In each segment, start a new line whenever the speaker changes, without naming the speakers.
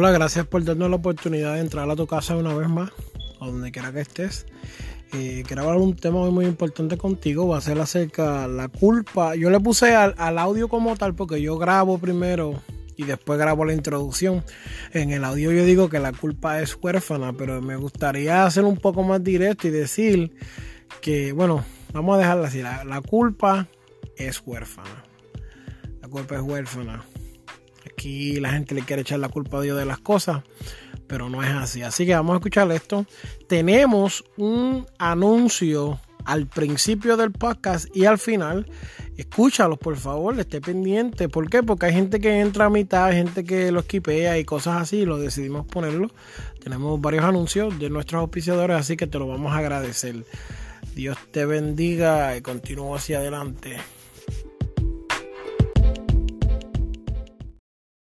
Hola, gracias por darnos la oportunidad de entrar a tu casa una vez más, a donde quiera que estés. Eh, quiero hablar un tema muy, muy importante contigo, va a ser acerca de la culpa. Yo le puse al, audio como tal porque yo grabo primero y después grabo la introducción. En el audio yo digo que la culpa es huérfana, pero me gustaría hacer un poco más directo y decir que, bueno, vamos a dejarla así, la culpa es huérfana. La culpa es huérfana. Aquí la gente le quiere echar la culpa a Dios de las cosas, pero no es así. Así que vamos a escuchar esto. Tenemos un anuncio al principio del podcast y al final. Escúchalo, por favor, esté pendiente. ¿Por qué? Porque hay gente que entra a mitad, hay gente que lo esquipea y cosas así. Lo decidimos ponerlo. Tenemos varios anuncios de nuestros auspiciadores, así que te lo vamos a agradecer. Dios te bendiga y continúa hacia adelante.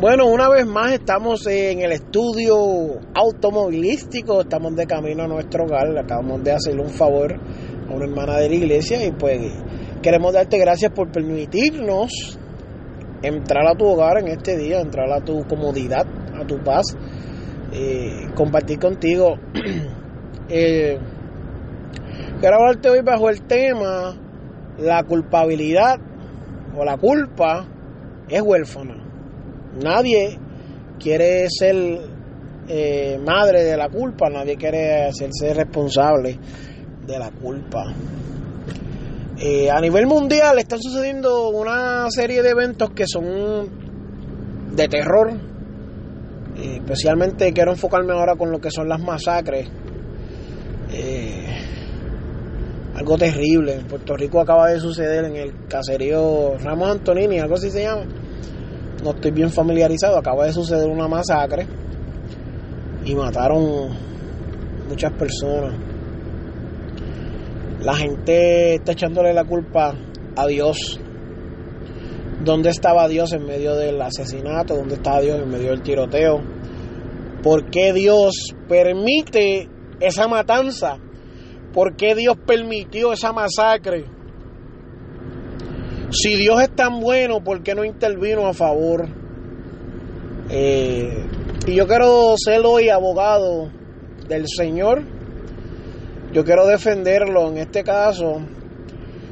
Bueno, una vez más estamos en el estudio automovilístico, estamos de camino a nuestro hogar, acabamos de hacerle un favor a una hermana de la iglesia y pues queremos darte gracias por permitirnos entrar a tu hogar en este día, entrar a tu comodidad, a tu paz, eh, compartir contigo. eh, quiero hablarte hoy bajo el tema la culpabilidad o la culpa es huérfana. Nadie quiere ser eh, madre de la culpa, nadie quiere hacerse responsable de la culpa. Eh, a nivel mundial están sucediendo una serie de eventos que son de terror. Eh, especialmente quiero enfocarme ahora con lo que son las masacres. algo terrible. En Puerto Rico acaba de suceder en el caserío Ramos Antonini, algo así se llama no estoy bien familiarizado, acaba de suceder una masacre y mataron muchas personas. La gente está echándole la culpa a Dios. ¿Dónde estaba Dios en medio del asesinato? ¿Dónde estaba Dios en medio del tiroteo? ¿Por qué Dios permite esa matanza? ¿Por qué Dios permitió esa masacre? Si Dios es tan bueno, ¿por qué no intervino a favor? Eh, y yo quiero ser hoy abogado del Señor. Yo quiero defenderlo en este caso.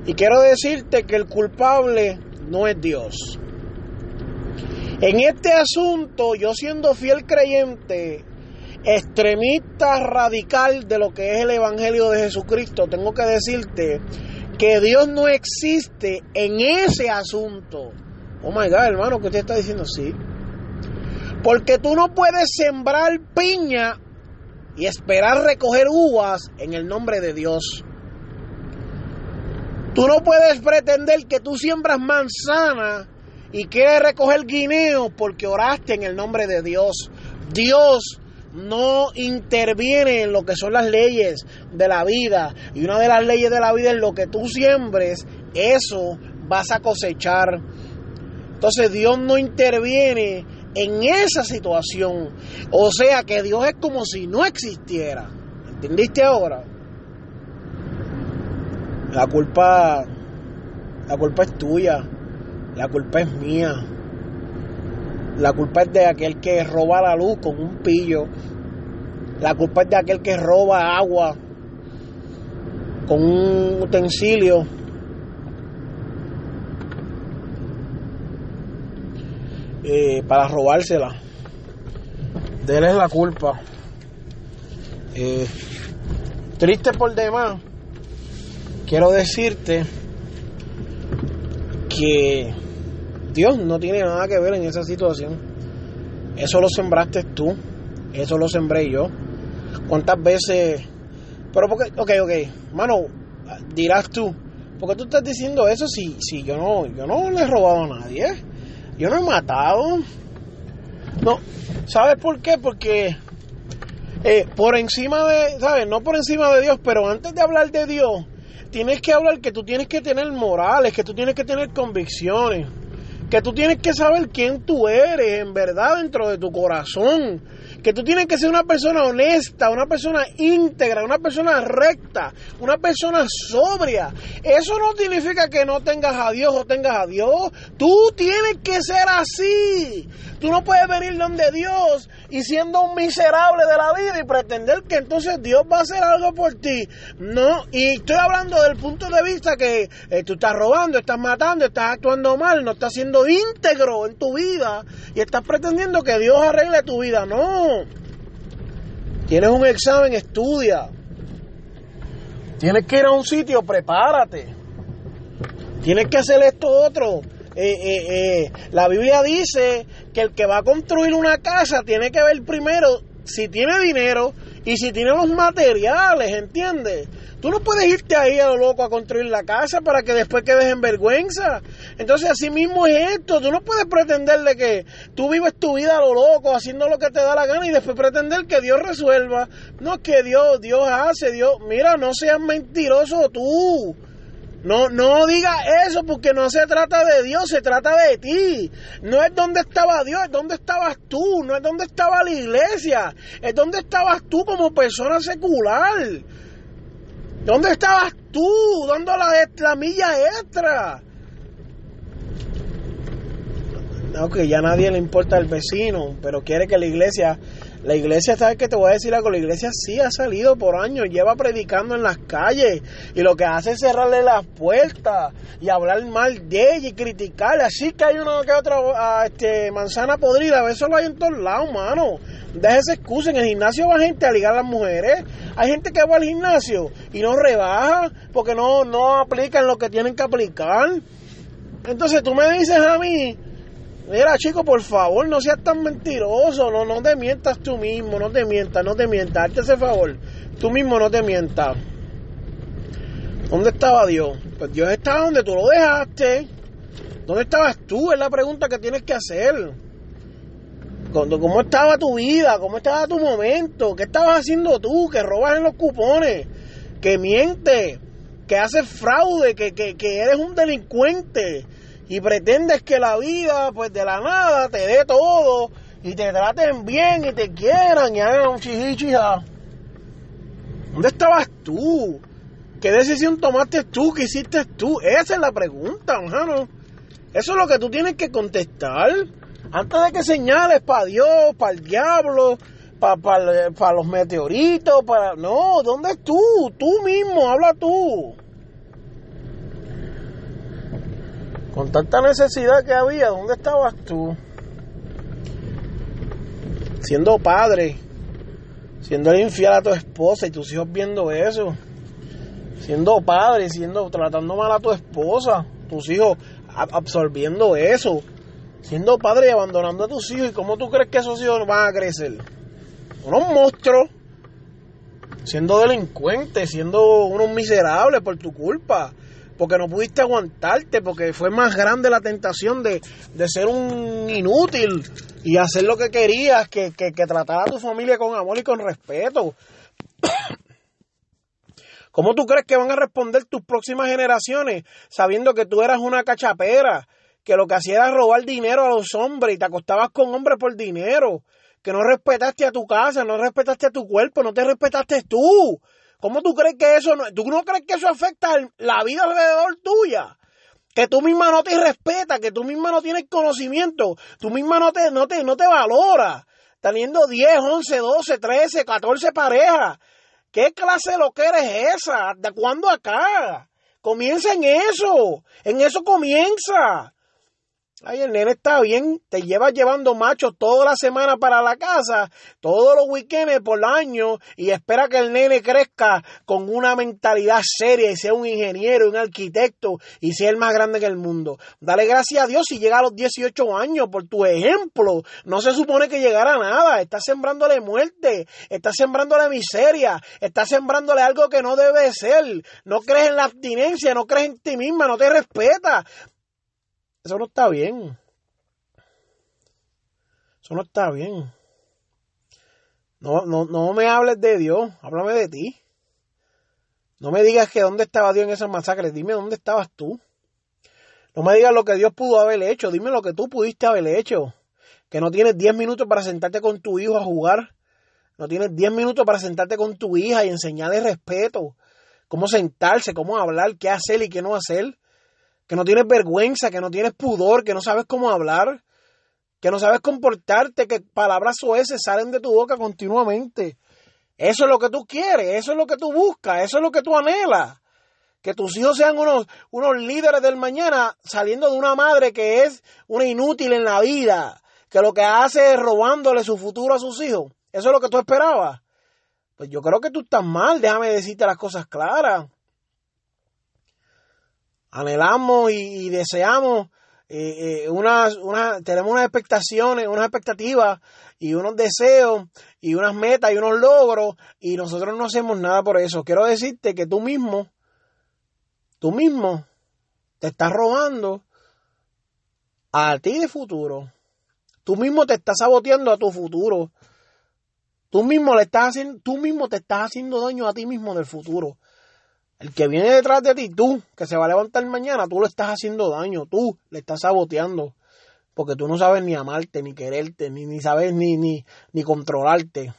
Y quiero decirte que el culpable no es Dios. En este asunto, yo siendo fiel creyente, extremista radical de lo que es el Evangelio de Jesucristo, tengo que decirte que Dios no existe en ese asunto. Oh my God, hermano, ¿qué usted está diciendo? Sí. Porque tú no puedes sembrar piña y esperar recoger uvas en el nombre de Dios. Tú no puedes pretender que tú siembras manzana y quieres recoger guineo porque oraste en el nombre de Dios. Dios no interviene en lo que son las leyes de la vida. Y una de las leyes de la vida es lo que tú siembres, eso vas a cosechar. Entonces Dios no interviene en esa situación. O sea que Dios es como si no existiera. ¿Entendiste ahora? La culpa, la culpa es tuya. La culpa es mía. La culpa es de aquel que roba la luz con un pillo. La culpa es de aquel que roba agua con un utensilio. Eh, para robársela. De él es la culpa. Eh, triste por demás, quiero decirte que Dios no tiene nada que ver en esa situación. Eso lo sembraste tú, eso lo sembré yo. ¿Cuántas veces? Pero porque, ok, ok, mano, dirás tú, ¿por qué tú estás diciendo eso si, si yo no, yo no le he robado a nadie? Yo no he matado. No, ¿sabes por qué? Porque eh, por encima de, ¿sabes? No por encima de Dios, pero antes de hablar de Dios, tienes que hablar que tú tienes que tener morales, que tú tienes que tener convicciones, que tú tienes que saber quién tú eres en verdad dentro de tu corazón que tú tienes que ser una persona honesta, una persona íntegra, una persona recta, una persona sobria. Eso no significa que no tengas a Dios o tengas a Dios. Tú tienes que ser así. Tú no puedes venir donde Dios y siendo un miserable de la vida y pretender que entonces Dios va a hacer algo por ti. No, y estoy hablando del punto de vista que eh, tú estás robando, estás matando, estás actuando mal, no estás siendo íntegro en tu vida y estás pretendiendo que Dios arregle tu vida. No. Tienes un examen, estudia. Tienes que ir a un sitio, prepárate. Tienes que hacer esto otro. Eh, eh, eh, la Biblia dice que el que va a construir una casa tiene que ver primero si tiene dinero y si tiene los materiales, ¿entiendes? Tú no puedes irte ahí a lo loco a construir la casa para que después quedes en vergüenza. Entonces así mismo es esto. Tú no puedes pretenderle que tú vives tu vida a lo loco, haciendo lo que te da la gana y después pretender que Dios resuelva. No que Dios, Dios hace, Dios... Mira, no seas mentiroso tú. No, no digas eso porque no se trata de Dios, se trata de ti. No es donde estaba Dios, es donde estabas tú, no es donde estaba la iglesia, es donde estabas tú como persona secular. ¿Dónde estabas tú dando la, la milla extra? No, que ya a nadie le importa el vecino, pero quiere que la iglesia la iglesia, ¿sabes qué te voy a decir algo? La iglesia sí ha salido por años, lleva predicando en las calles y lo que hace es cerrarle las puertas y hablar mal de ella y criticarle. Así que hay una que otra ah, este, manzana podrida, eso lo hay en todos lados, mano. Deja esa excusa. En el gimnasio va gente a ligar a las mujeres. Hay gente que va al gimnasio y no rebaja porque no, no aplican lo que tienen que aplicar. Entonces tú me dices a mí Mira, chico, por favor, no seas tan mentiroso. No, no te mientas tú mismo. No te mientas, no te mientas. Hazte ese favor. Tú mismo no te mientas. ¿Dónde estaba Dios? Pues Dios estaba donde tú lo dejaste. ¿Dónde estabas tú? Es la pregunta que tienes que hacer. ¿Cómo estaba tu vida? ¿Cómo estaba tu momento? ¿Qué estabas haciendo tú? Que robas en los cupones, que mientes, que haces fraude, que, que, que eres un delincuente, y pretendes que la vida, pues de la nada, te dé todo y te traten bien y te quieran y hagan un chichichija. ¿Dónde estabas tú? ¿Qué decisión tomaste tú? ¿Qué hiciste tú? Esa es la pregunta, hermano. Eso es lo que tú tienes que contestar. Antes de que señales para Dios, para el diablo, para, para, para los meteoritos, para... No, ¿dónde es tú? Tú mismo, habla tú. Con tanta necesidad que había, ¿dónde estabas tú? Siendo padre, siendo infiel a tu esposa y tus hijos viendo eso. Siendo padre, siendo tratando mal a tu esposa, tus hijos absorbiendo eso. Siendo padre y abandonando a tus hijos. ¿Y cómo tú crees que esos hijos van a crecer? Unos monstruos. Siendo delincuentes, siendo unos miserables por tu culpa porque no pudiste aguantarte, porque fue más grande la tentación de, ser un inútil y hacer lo que querías que, que, tratar a tu familia con amor y con respeto. ¿Cómo tú crees que van a responder tus próximas generaciones sabiendo que tú eras una cachapera, que lo que hacía era robar dinero a los hombres y te acostabas con hombres por dinero, que no respetaste a tu casa, no respetaste a tu cuerpo, no te respetaste tú? ¿Cómo tú crees que eso no, tú no crees que eso afecta la vida alrededor tuya? Que tú misma no te respetas, que tú misma no tienes conocimiento, tú misma no te, no te, no te valora, teniendo 10, 11, 12, 13, 14 parejas. ¿Qué clase de lo que eres esa? ¿De cuándo acá? Comienza en eso, en eso comienza. Ay, el nene está bien, te llevas llevando machos toda la semana para la casa, todos los weekends por año, y espera que el nene crezca con una mentalidad seria y sea un ingeniero, un arquitecto y sea el más grande que el mundo. Dale gracias a Dios si llega a los 18 años por tu ejemplo. No se supone que llegara a nada, estás sembrándole muerte, estás sembrándole miseria, estás sembrándole algo que no debe ser. No crees en la abstinencia, no crees en ti misma, no te respetas. Eso no está bien. Eso no está bien. No, no, no me hables de Dios, háblame de ti. No me digas que dónde estaba Dios en esas masacres, dime dónde estabas tú. No me digas lo que Dios pudo haber hecho, dime lo que tú pudiste haber hecho. Que no tienes 10 minutos para sentarte con tu hijo a jugar. No tienes 10 minutos para sentarte con tu hija y enseñarle respeto. Cómo sentarse, cómo hablar, qué hacer y qué no hacer. Que no tienes vergüenza, que no tienes pudor, que no sabes cómo hablar. Que no sabes comportarte, que palabras oeces salen de tu boca continuamente. Eso es lo que tú quieres, eso es lo que tú buscas, eso es lo que tú anhelas. Que tus hijos sean unos, unos líderes del mañana saliendo de una madre que es una inútil en la vida, que lo que hace es robándole su futuro a sus hijos. ¿Eso es lo que tú esperabas? Pues yo creo que tú estás mal, déjame decirte las cosas claras. Anhelamos y, deseamos eh, eh, unas, tenemos unas expectaciones, unas expectativas y unos deseos y unas metas y unos logros y nosotros no hacemos nada por eso. Quiero decirte que tú mismo, tú mismo te estás robando a ti de futuro. Tú mismo te estás saboteando a tu futuro. Tú mismo le estás haciendo, tú mismo te estás haciendo daño a ti mismo del futuro. El que viene detrás de ti, tú, que se va a levantar mañana, tú le estás haciendo daño, tú le estás saboteando porque tú no sabes ni amarte, ni quererte, ni, ni sabes ni, ni, ni controlarte.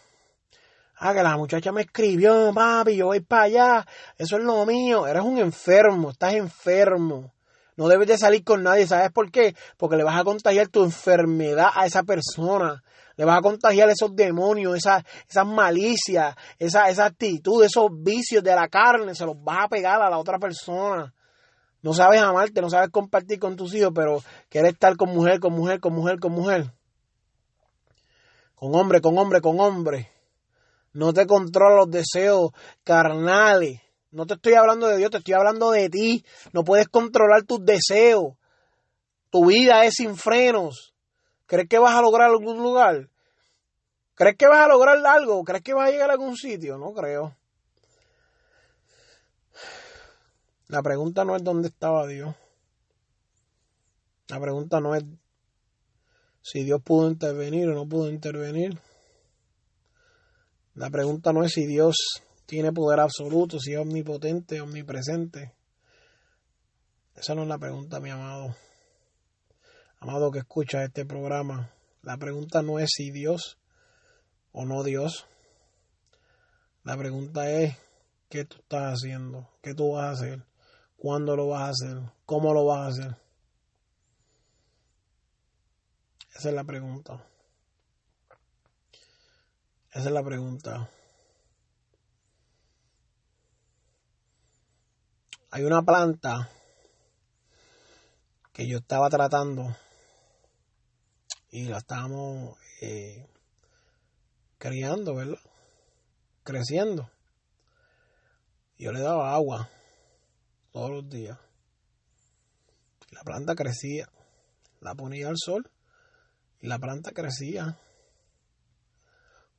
Ah, que la muchacha me escribió, papi, yo voy para allá, eso es lo mío. Eres un enfermo, estás enfermo. No debes de salir con nadie, ¿sabes por qué? Porque le vas a contagiar tu enfermedad a esa persona. Le vas a contagiar esos demonios, esas, esas malicias, esa, esa actitud, esos vicios de la carne, se los vas a pegar a la otra persona. No sabes amarte, no sabes compartir con tus hijos, pero quieres estar con mujer, con mujer, con mujer, con mujer. Con hombre, con hombre, con hombre. No te controla los deseos carnales. No te estoy hablando de Dios, te estoy hablando de ti. No puedes controlar tus deseos. Tu vida es sin frenos. ¿Crees que vas a lograr algún lugar? ¿Crees que vas a lograr algo? ¿Crees que vas a llegar a algún sitio? No creo. La pregunta no es dónde estaba Dios. La pregunta no es si Dios pudo intervenir o no pudo intervenir. La pregunta no es si Dios tiene poder absoluto, si es omnipotente, omnipresente. Esa no es la pregunta, mi amado. Amado que escucha este programa. La pregunta no es si Dios o no Dios. La pregunta es qué tú estás haciendo, qué tú vas a hacer. ¿Cuándo lo vas a hacer? ¿Cómo lo vas a hacer? Esa es la pregunta. Esa es la pregunta. Hay una planta que yo estaba tratando y la estábamos eh, criando, ¿verdad? Creciendo. Yo le daba agua todos los días. La planta crecía, la ponía al sol y la planta crecía.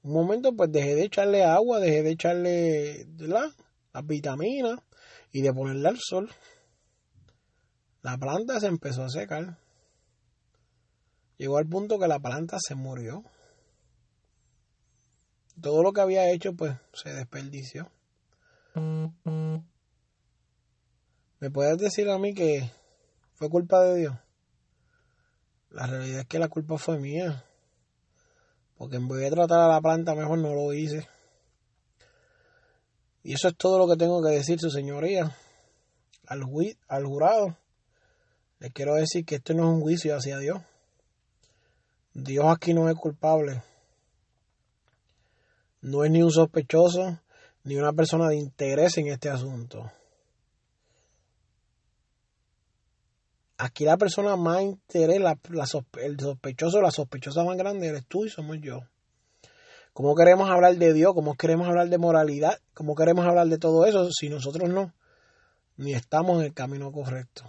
Un momento pues dejé de echarle agua, dejé de echarle las vitaminas y de ponerle al sol. La planta se empezó a secar. Llegó al punto que la planta se murió. Todo lo que había hecho pues se desperdició. ¿Me puedes decir a mí que fue culpa de Dios? La realidad es que la culpa fue mía. Porque en vez de tratar a la planta, mejor no lo hice. Y eso es todo lo que tengo que decir, su señoría. Al, al jurado, le quiero decir que esto no es un juicio hacia Dios. Dios aquí no es culpable. No es ni un sospechoso, ni una persona de interés en este asunto. Aquí la persona más interés, el sospechoso, la sospechosa más grande eres tú y somos yo. ¿Cómo queremos hablar de Dios? ¿Cómo queremos hablar de moralidad? ¿Cómo queremos hablar de todo eso si nosotros no? Ni estamos en el camino correcto.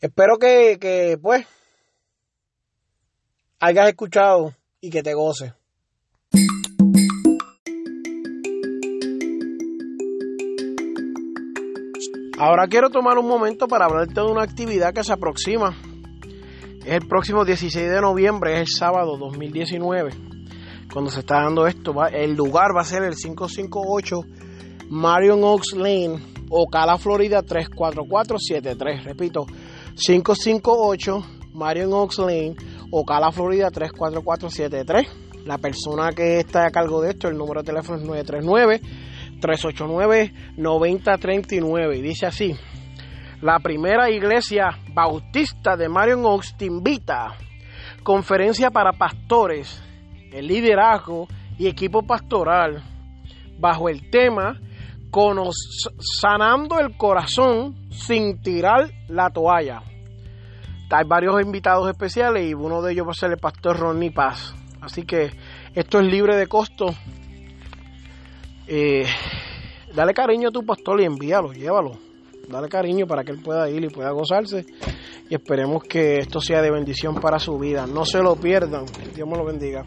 Espero que pues, hayas escuchado y que te goce. Ahora quiero tomar un momento para hablarte de una actividad que se aproxima. Es el próximo 16 de noviembre, es el sábado 2019. Cuando se está dando esto, el lugar va a ser el 558 Marion Oaks Lane, Ocala, Florida 34473. Repito, 558 Marion Oaks Lane, Ocala, Florida 34473. La persona que está a cargo de esto, el número de teléfono es 939 389 9039 y dice así: La primera iglesia bautista de Marion Oaks te invita. Conferencia para pastores, el liderazgo y equipo pastoral bajo el tema sanando el corazón sin tirar la toalla. Hay varios invitados especiales y uno de ellos va a ser el pastor Ronnie Paz. Así que esto es libre de costo. Eh, dale cariño a tu pastor y envíalo, llévalo. Dale cariño para que él pueda ir y pueda gozarse. Y esperemos que esto sea de bendición para su vida. No se lo pierdan. Dios me lo bendiga.